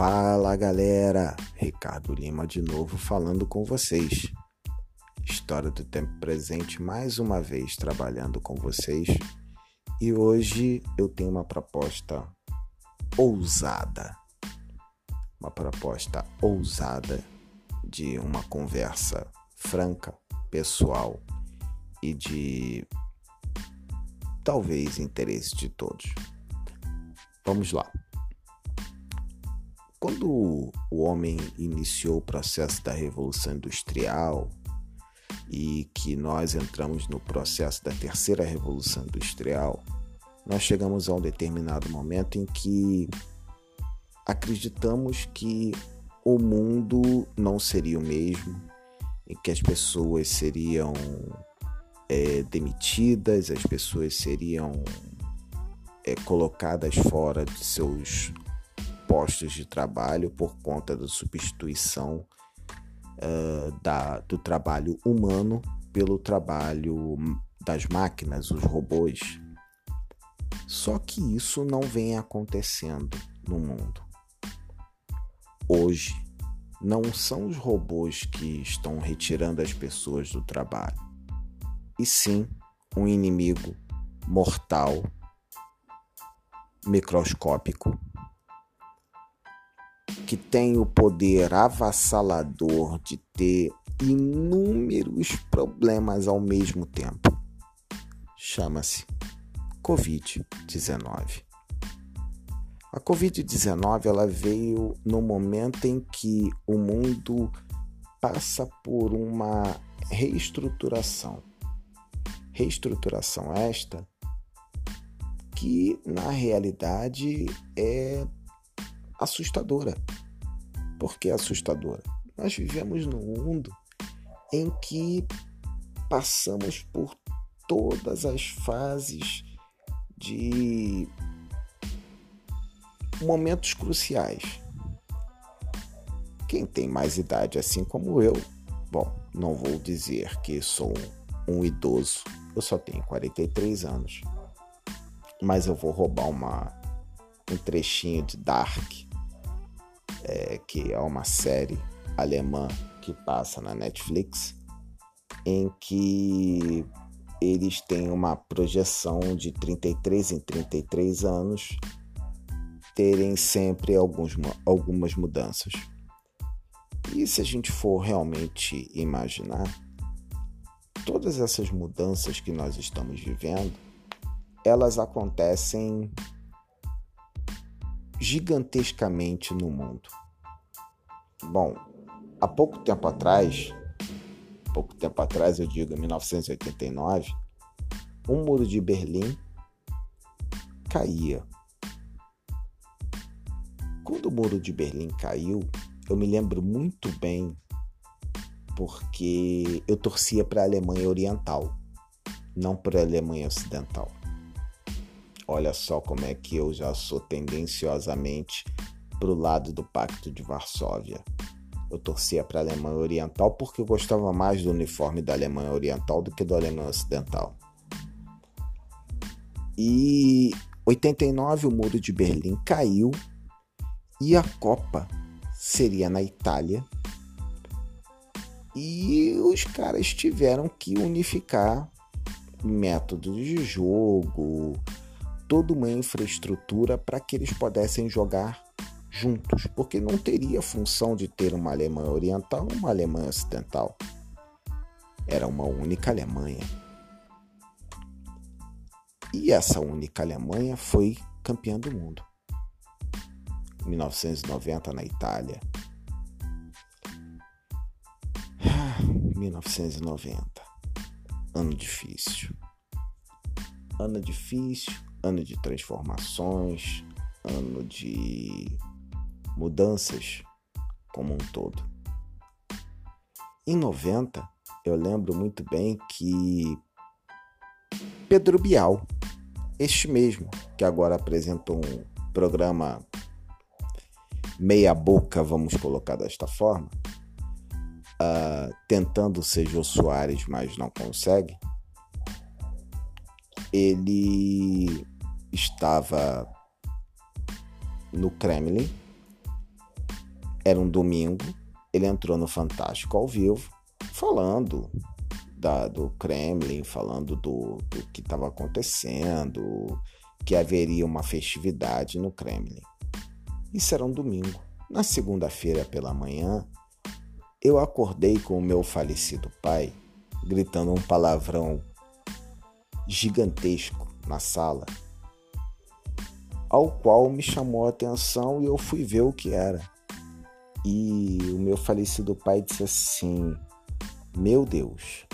Fala galera, Ricardo Lima de novo falando com vocês. História do tempo presente mais uma vez trabalhando com vocês e hoje eu tenho uma proposta ousada. Uma proposta ousada de uma conversa franca, pessoal e de talvez interesse de todos. Vamos lá. Quando o homem iniciou o processo da Revolução Industrial e que nós entramos no processo da Terceira Revolução Industrial, nós chegamos a um determinado momento em que acreditamos que o mundo não seria o mesmo, em que as pessoas seriam é, demitidas, as pessoas seriam é, colocadas fora de seus postos de trabalho por conta da substituição uh, da, do trabalho humano pelo trabalho das máquinas, os robôs. Só que isso não vem acontecendo no mundo. Hoje, não são os robôs que estão retirando as pessoas do trabalho, e sim um inimigo mortal microscópico que tem o poder avassalador de ter inúmeros problemas ao mesmo tempo. Chama-se Covid-19. A Covid-19 ela veio no momento em que o mundo passa por uma reestruturação. Reestruturação esta que na realidade é assustadora. Por que assustadora? Nós vivemos num mundo em que passamos por todas as fases de momentos cruciais. Quem tem mais idade assim como eu, bom, não vou dizer que sou um idoso, eu só tenho 43 anos mas eu vou roubar uma, um trechinho de Dark, é, que é uma série alemã que passa na Netflix, em que eles têm uma projeção de 33 em 33 anos terem sempre alguns, algumas mudanças. E se a gente for realmente imaginar, todas essas mudanças que nós estamos vivendo elas acontecem gigantescamente no mundo. Bom, há pouco tempo atrás, pouco tempo atrás, eu digo, em 1989, o um muro de Berlim caía. Quando o muro de Berlim caiu, eu me lembro muito bem porque eu torcia para a Alemanha Oriental, não para a Alemanha Ocidental. Olha só como é que eu já sou tendenciosamente pro lado do Pacto de Varsóvia. Eu torcia para a Alemanha Oriental porque eu gostava mais do uniforme da Alemanha Oriental do que do Alemanha Ocidental. E 89 o muro de Berlim caiu e a Copa seria na Itália. E os caras tiveram que unificar métodos de jogo, toda uma infraestrutura para que eles pudessem jogar juntos, porque não teria função de ter uma Alemanha Oriental e uma Alemanha Ocidental. Era uma única Alemanha. E essa única Alemanha foi campeã do mundo. 1990 na Itália. 1990. Ano difícil. Ano difícil, ano de transformações, ano de mudanças como um todo. Em 90, eu lembro muito bem que Pedro Bial, este mesmo, que agora apresenta um programa meia boca, vamos colocar desta forma, uh, tentando ser Jô Soares, mas não consegue, ele estava no Kremlin Era um domingo, ele entrou no Fantástico ao vivo, falando da, do Kremlin, falando do, do que estava acontecendo, que haveria uma festividade no Kremlin. Isso era um domingo. Na segunda-feira pela manhã, eu acordei com o meu falecido pai gritando um palavrão gigantesco na sala, ao qual me chamou a atenção e eu fui ver o que era. E o meu falecido pai disse assim: Meu Deus,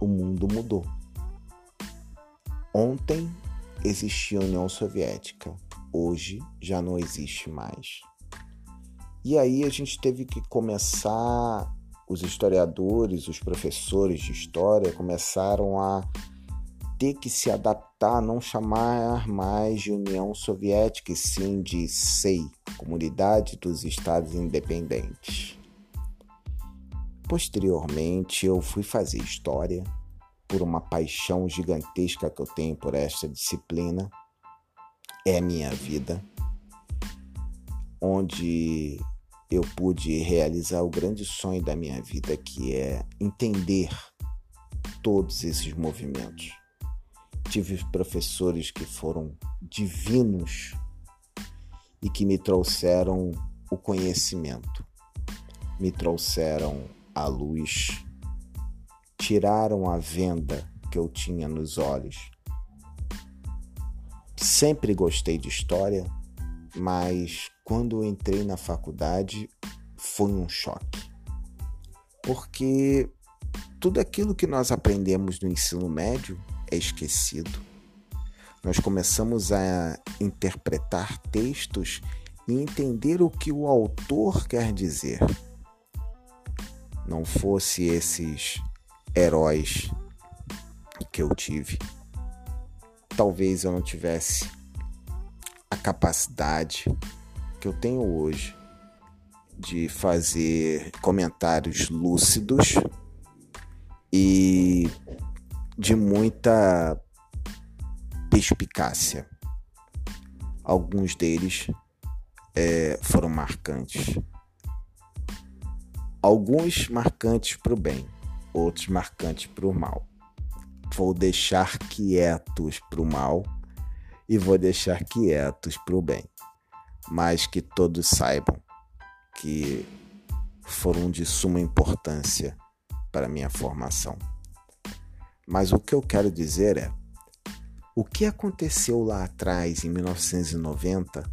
o mundo mudou. Ontem existia a União Soviética, hoje já não existe mais. E aí a gente teve que começar, os historiadores, os professores de história começaram a ter que se adaptar, não chamar mais de União Soviética, e sim de SEI, Comunidade dos Estados Independentes. Posteriormente, eu fui fazer história por uma paixão gigantesca que eu tenho por esta disciplina. É a minha vida, onde eu pude realizar o grande sonho da minha vida, que é entender todos esses movimentos tive professores que foram divinos e que me trouxeram o conhecimento, me trouxeram a luz, tiraram a venda que eu tinha nos olhos. Sempre gostei de história, mas quando entrei na faculdade foi um choque. Porque tudo aquilo que nós aprendemos no ensino médio é esquecido. Nós começamos a interpretar textos e entender o que o autor quer dizer. Não fosse esses heróis que eu tive, talvez eu não tivesse a capacidade que eu tenho hoje de fazer comentários lúcidos e de muita perspicácia. Alguns deles é, foram marcantes. Alguns marcantes para o bem, outros marcantes para o mal. Vou deixar quietos para o mal e vou deixar quietos para o bem. Mas que todos saibam que foram de suma importância para minha formação. Mas o que eu quero dizer é: o que aconteceu lá atrás, em 1990,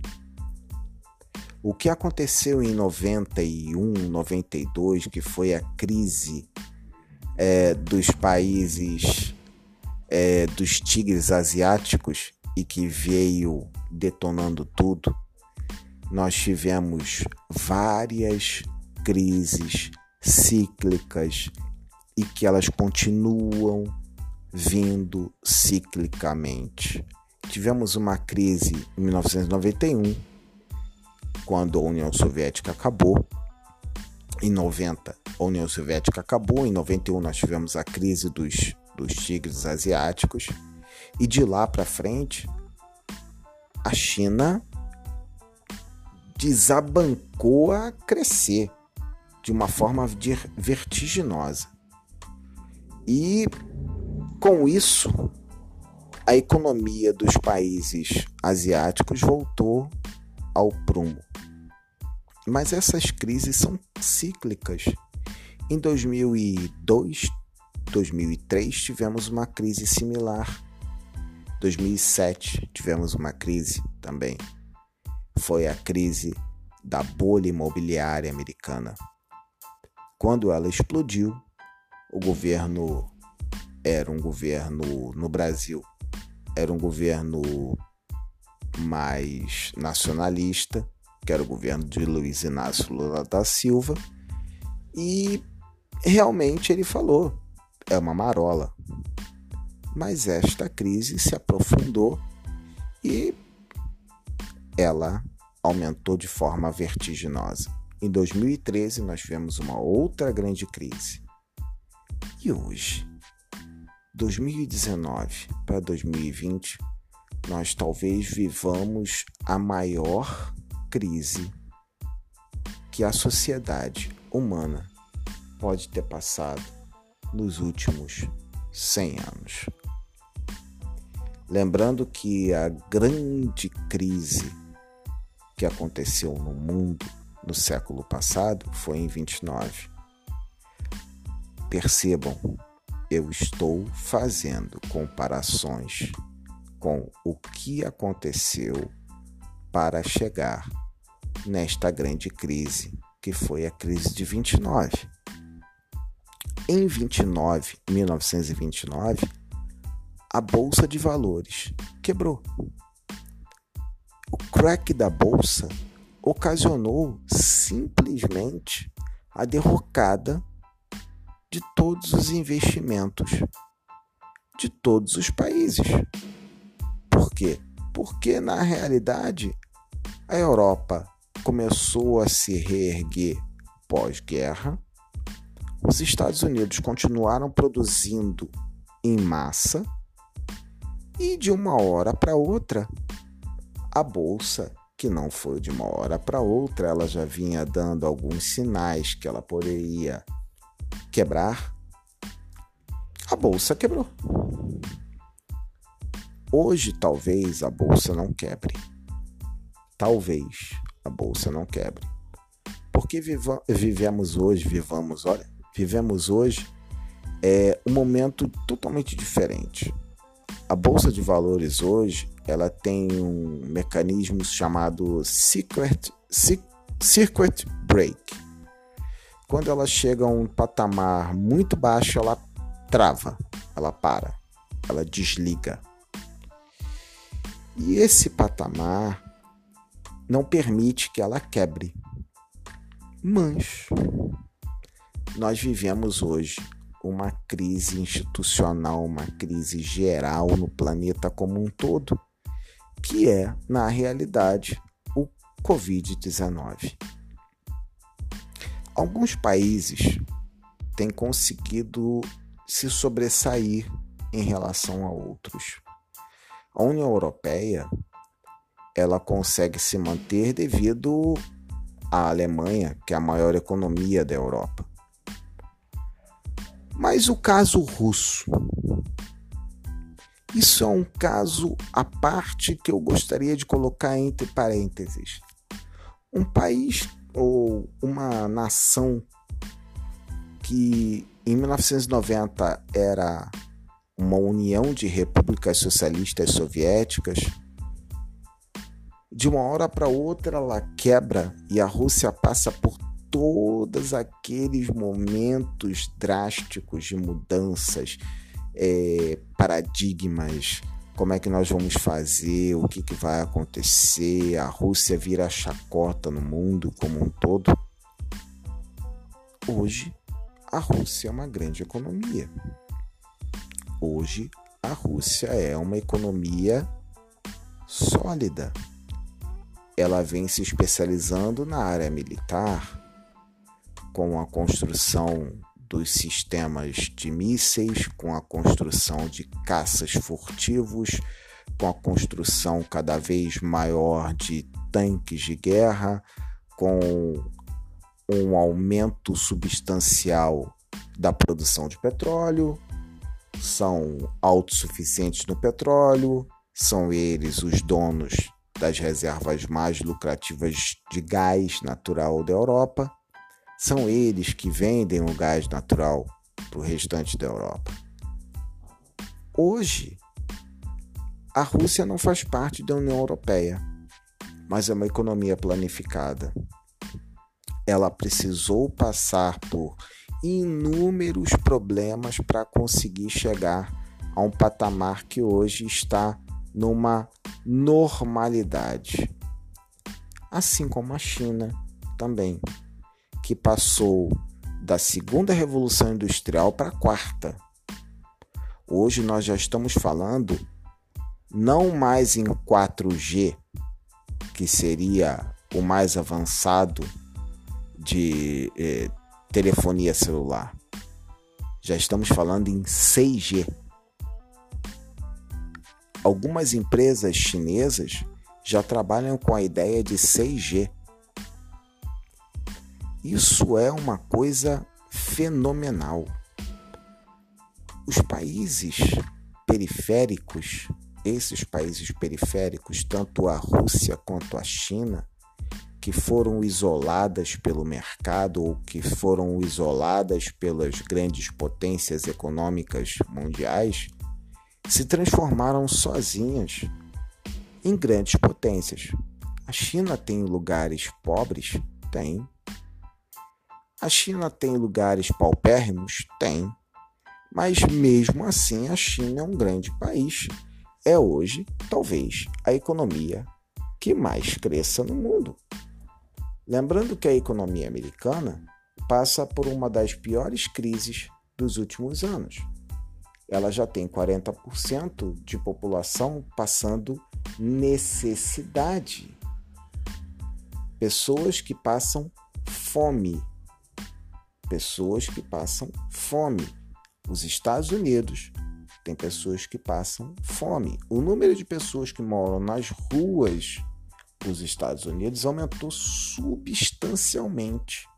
o que aconteceu em 91, 92, que foi a crise é, dos países é, dos tigres asiáticos e que veio detonando tudo, nós tivemos várias crises cíclicas e que elas continuam vindo ciclicamente. Tivemos uma crise em 1991, quando a União Soviética acabou. Em 90, a União Soviética acabou. Em 91, nós tivemos a crise dos, dos tigres asiáticos. E de lá para frente, a China desabancou a crescer de uma forma vertiginosa. E com isso, a economia dos países asiáticos voltou ao prumo. Mas essas crises são cíclicas. Em 2002, 2003 tivemos uma crise similar. 2007 tivemos uma crise também. Foi a crise da bolha imobiliária americana. Quando ela explodiu, o governo era um governo no Brasil, era um governo mais nacionalista, que era o governo de Luiz Inácio Lula da Silva, e realmente ele falou: é uma marola. Mas esta crise se aprofundou e ela aumentou de forma vertiginosa. Em 2013, nós tivemos uma outra grande crise. E hoje? 2019 para 2020, nós talvez vivamos a maior crise que a sociedade humana pode ter passado nos últimos 100 anos. Lembrando que a grande crise que aconteceu no mundo no século passado foi em 29. Percebam, eu estou fazendo comparações com o que aconteceu para chegar nesta grande crise, que foi a crise de 29. Em 29, 1929, a bolsa de valores quebrou. O crack da bolsa ocasionou simplesmente a derrocada de todos os investimentos de todos os países. Por quê? Porque na realidade a Europa começou a se reerguer pós-guerra, os Estados Unidos continuaram produzindo em massa e de uma hora para outra a bolsa que não foi de uma hora para outra, ela já vinha dando alguns sinais que ela poderia quebrar. A bolsa quebrou. Hoje talvez a bolsa não quebre. Talvez a bolsa não quebre. Porque vivemos hoje, vivamos, olha, vivemos hoje é um momento totalmente diferente. A bolsa de valores hoje ela tem um mecanismo chamado secret, circuit break. Quando ela chega a um patamar muito baixo, ela trava, ela para, ela desliga. E esse patamar não permite que ela quebre. Mas nós vivemos hoje uma crise institucional, uma crise geral no planeta como um todo, que é, na realidade, o Covid-19. Alguns países têm conseguido se sobressair em relação a outros. A União Europeia ela consegue se manter devido à Alemanha, que é a maior economia da Europa. Mas o caso russo, isso é um caso à parte que eu gostaria de colocar entre parênteses. Um país ou uma nação que em 1990 era uma união de repúblicas socialistas soviéticas, de uma hora para outra ela quebra e a Rússia passa por todos aqueles momentos drásticos de mudanças é, paradigmas, como é que nós vamos fazer, o que, que vai acontecer, a Rússia vira chacota no mundo como um todo. Hoje, a Rússia é uma grande economia. Hoje, a Rússia é uma economia sólida. Ela vem se especializando na área militar, com a construção dos sistemas de mísseis, com a construção de caças furtivos, com a construção cada vez maior de tanques de guerra, com um aumento substancial da produção de petróleo, são autossuficientes no petróleo, são eles os donos das reservas mais lucrativas de gás natural da Europa são eles que vendem o gás natural para o restante da Europa. Hoje, a Rússia não faz parte da União Europeia, mas é uma economia planificada. Ela precisou passar por inúmeros problemas para conseguir chegar a um patamar que hoje está numa normalidade. Assim como a China também que passou da segunda revolução industrial para a quarta. Hoje nós já estamos falando não mais em 4G, que seria o mais avançado de eh, telefonia celular. Já estamos falando em 6G. Algumas empresas chinesas já trabalham com a ideia de 6G Isso é uma coisa fenomenal. Os países periféricos, esses países periféricos, tanto a Rússia quanto a China, que foram isoladas pelo mercado ou que foram isoladas pelas grandes potências econômicas mundiais, se transformaram sozinhas em grandes potências. A China tem lugares pobres? Tem. A China tem lugares paupérrimos? Tem. Mas mesmo assim, a China é um grande país. É hoje, talvez, a economia que mais cresça no mundo. Lembrando que a economia americana passa por uma das piores crises dos últimos anos. Ela já tem 40% de população passando necessidade. Pessoas que passam fome. Pessoas que passam fome. Os Estados Unidos tem pessoas que passam fome. O número de pessoas que moram nas ruas os Estados Unidos aumentou substancialmente.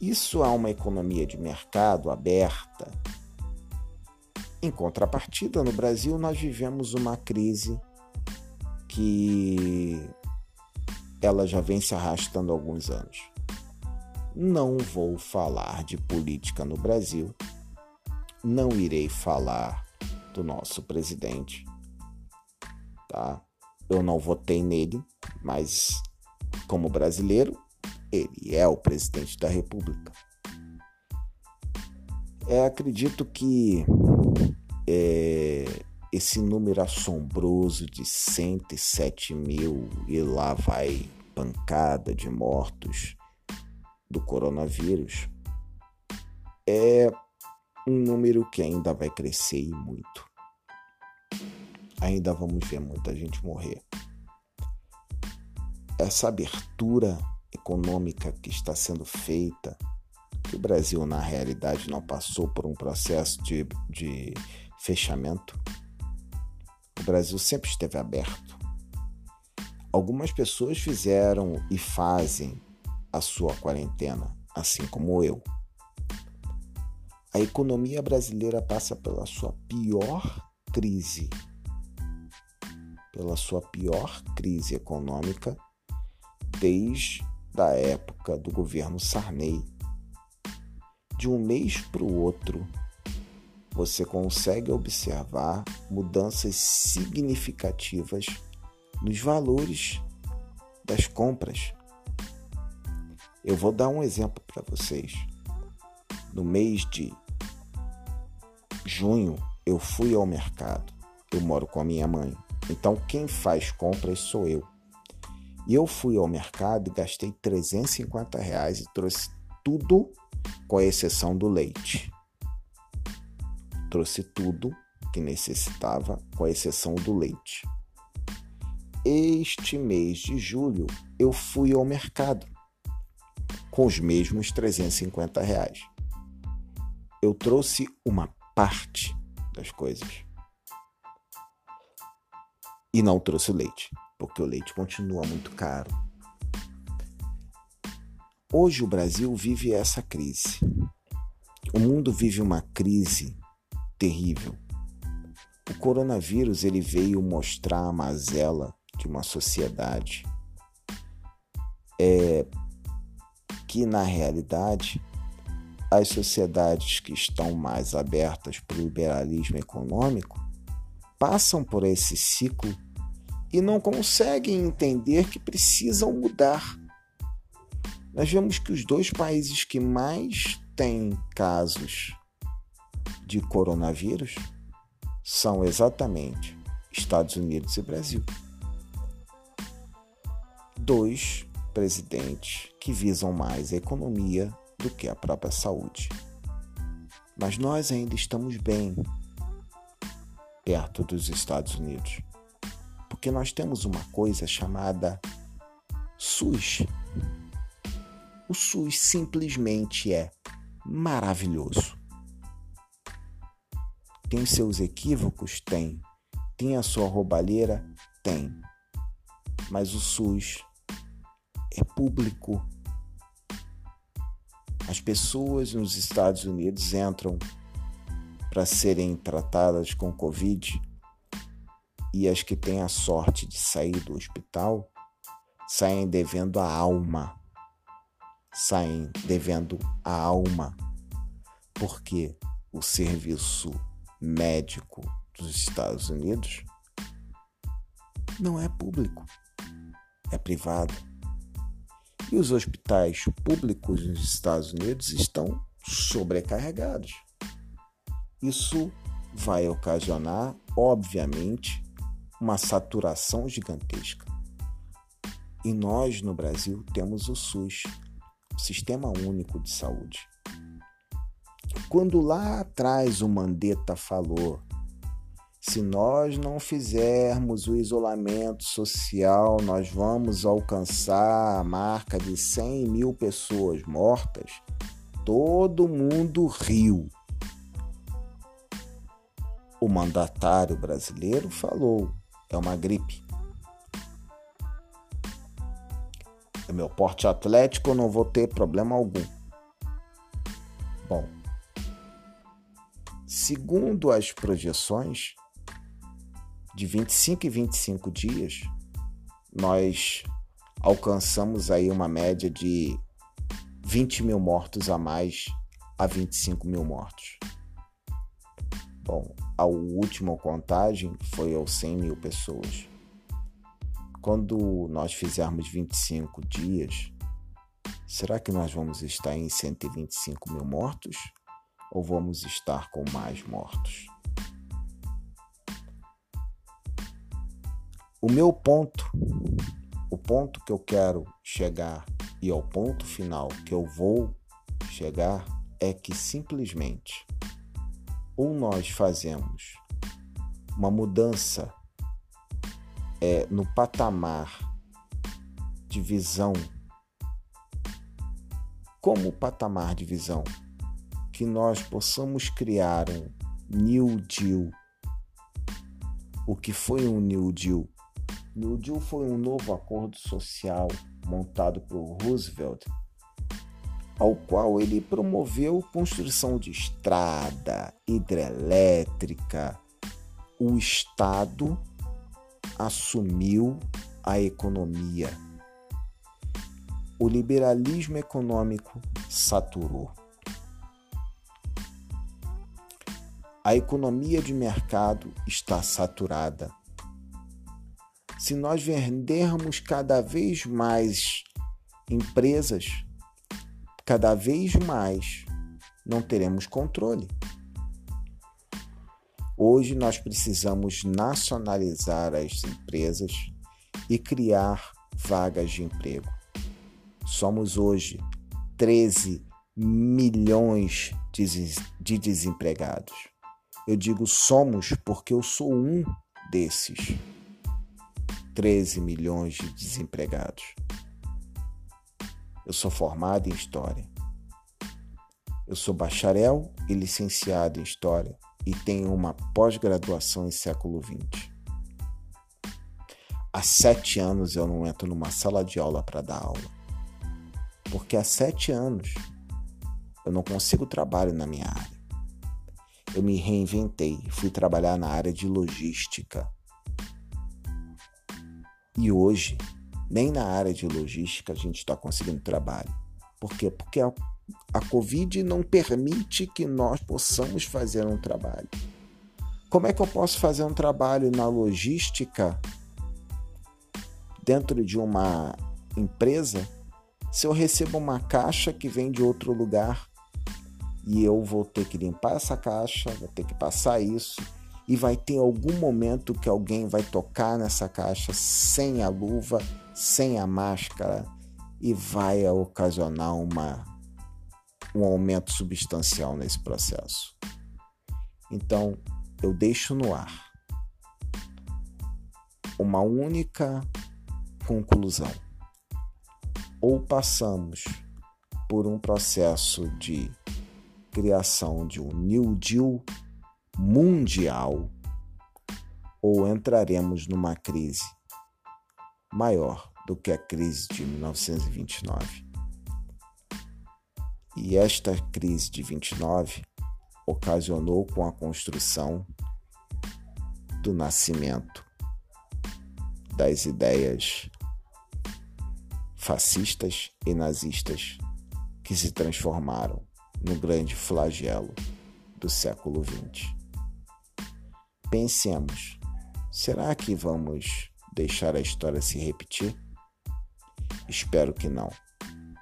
Isso é uma economia de mercado aberta. Em contrapartida, no Brasil, nós vivemos uma crise que ela já vem se arrastando há alguns anos. Não vou falar de política no Brasil, não irei falar do nosso presidente, tá? Eu não votei nele, mas como brasileiro, ele é o presidente da República. É, acredito que é, esse número assombroso de 107 mil e lá vai pancada de mortos do coronavírus é um número que ainda vai crescer e muito ainda vamos ver muita gente morrer. Essa abertura econômica que está sendo feita, que o Brasil na realidade não passou por um processo de, de fechamento, o Brasil sempre esteve aberto. Algumas pessoas fizeram e fazem a sua quarentena, assim como eu. A economia brasileira passa pela sua pior crise pela sua pior crise econômica desde a época do governo Sarney. De um mês para o outro, você consegue observar mudanças significativas nos valores das compras. Eu vou dar um exemplo para vocês. No mês de junho, eu fui ao mercado. Eu moro com a minha mãe. Então quem faz compras sou eu. E eu fui ao mercado e gastei 350 reais e trouxe tudo, com exceção do leite. Trouxe tudo que necessitava, com exceção do leite. Este mês de julho eu fui ao mercado com os mesmos 350 reais. Eu trouxe uma parte das coisas e não trouxe o leite, porque o leite continua muito caro. Hoje o Brasil vive essa crise. O mundo vive uma crise terrível. O coronavírus ele veio mostrar a mazela de uma sociedade é, que na realidade as sociedades que estão mais abertas para o liberalismo econômico passam por esse ciclo e não conseguem entender que precisam mudar. Nós vemos que os dois países que mais têm casos de coronavírus são exatamente Estados Unidos e Brasil. Dois presidentes que visam mais a economia do que a própria saúde. Mas nós ainda estamos bem perto dos Estados Unidos. Porque nós temos uma coisa chamada SUS. O SUS simplesmente é maravilhoso. Tem seus equívocos? Tem. Tem a sua roubalheira? Tem. Mas o SUS é público, As pessoas nos Estados Unidos entram para serem tratadas com Covid e as que têm a sorte de sair do hospital saem devendo a alma. Saem devendo a alma. Porque o serviço médico dos Estados Unidos não é público, é privado. E os hospitais públicos nos Estados Unidos estão sobrecarregados. Isso vai ocasionar, obviamente, uma saturação gigantesca. E nós no Brasil temos o SUS, Sistema Único de Saúde. Quando lá atrás o Mandetta falou se nós não fizermos o isolamento social, nós vamos alcançar a marca de 100 mil pessoas mortas. Todo mundo riu. O mandatário brasileiro falou: é uma gripe. É meu porte atlético, eu não vou ter problema algum. Bom, segundo as projeções, de 25 e 25 dias, nós alcançamos aí uma média de 20 mil mortos a mais a 25 mil mortos. Bom, a última contagem foi aos 100 mil pessoas. Quando nós fizermos 25 dias, será que nós vamos estar em 125 mil mortos ou vamos estar com mais mortos? O meu ponto, o ponto que eu quero chegar e ao ponto final que eu vou chegar é que simplesmente ou nós fazemos uma mudança é, no patamar de visão, como patamar de visão, que nós possamos criar um New Deal. O que foi um New Deal? New Deal foi um novo acordo social montado por Roosevelt, ao qual ele promoveu construção de estrada, hidrelétrica. O Estado assumiu a economia. O liberalismo econômico saturou. A economia de mercado está saturada se nós vendermos cada vez mais empresas, cada vez mais não teremos controle. Hoje nós precisamos nacionalizar as empresas e criar vagas de emprego. Somos hoje 13 milhões de desempregados. Eu digo somos porque eu sou um desses. 13 milhões de desempregados. Eu sou formado em História. Eu sou bacharel e licenciado em História e tenho uma pós-graduação em século XX. Há sete anos eu não entro numa sala de aula para dar aula. Porque há sete anos eu não consigo trabalho na minha área. Eu me reinventei, fui trabalhar na área de logística e hoje, nem na área de logística a gente está conseguindo trabalho. Por quê? Porque a, a Covid não permite que nós possamos fazer um trabalho. Como é que eu posso fazer um trabalho na logística dentro de uma empresa se eu recebo uma caixa que vem de outro lugar e eu vou ter que limpar essa caixa, vou ter que passar isso, e vai ter algum momento que alguém vai tocar nessa caixa sem a luva, sem a máscara e vai ocasionar uma, um aumento substancial nesse processo. Então, eu deixo no ar uma única conclusão. Ou passamos por um processo de criação de um New Deal mundial ou entraremos numa crise maior do que a crise de 1929. E esta crise de 29 ocasionou com a construção do nascimento das ideias fascistas e nazistas que se transformaram no grande flagelo do século XX. Pensemos, será que vamos deixar a história se repetir? Espero que não,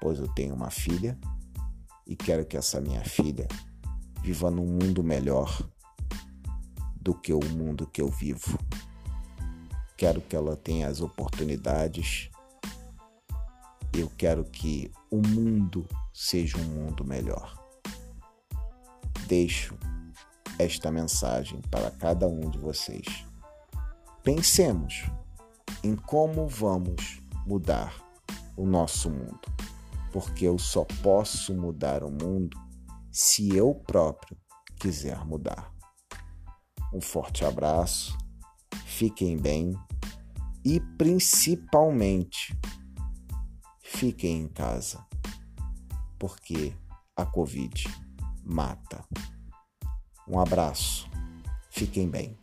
pois eu tenho uma filha e quero que essa minha filha viva num mundo melhor do que o mundo que eu vivo. Quero que ela tenha as oportunidades. Eu quero que o mundo seja um mundo melhor. Deixo esta mensagem para cada um de vocês. Pensemos em como vamos mudar o nosso mundo, porque eu só posso mudar o mundo se eu próprio quiser mudar. Um forte abraço, fiquem bem e principalmente fiquem em casa, porque a Covid mata. Um abraço, fiquem bem.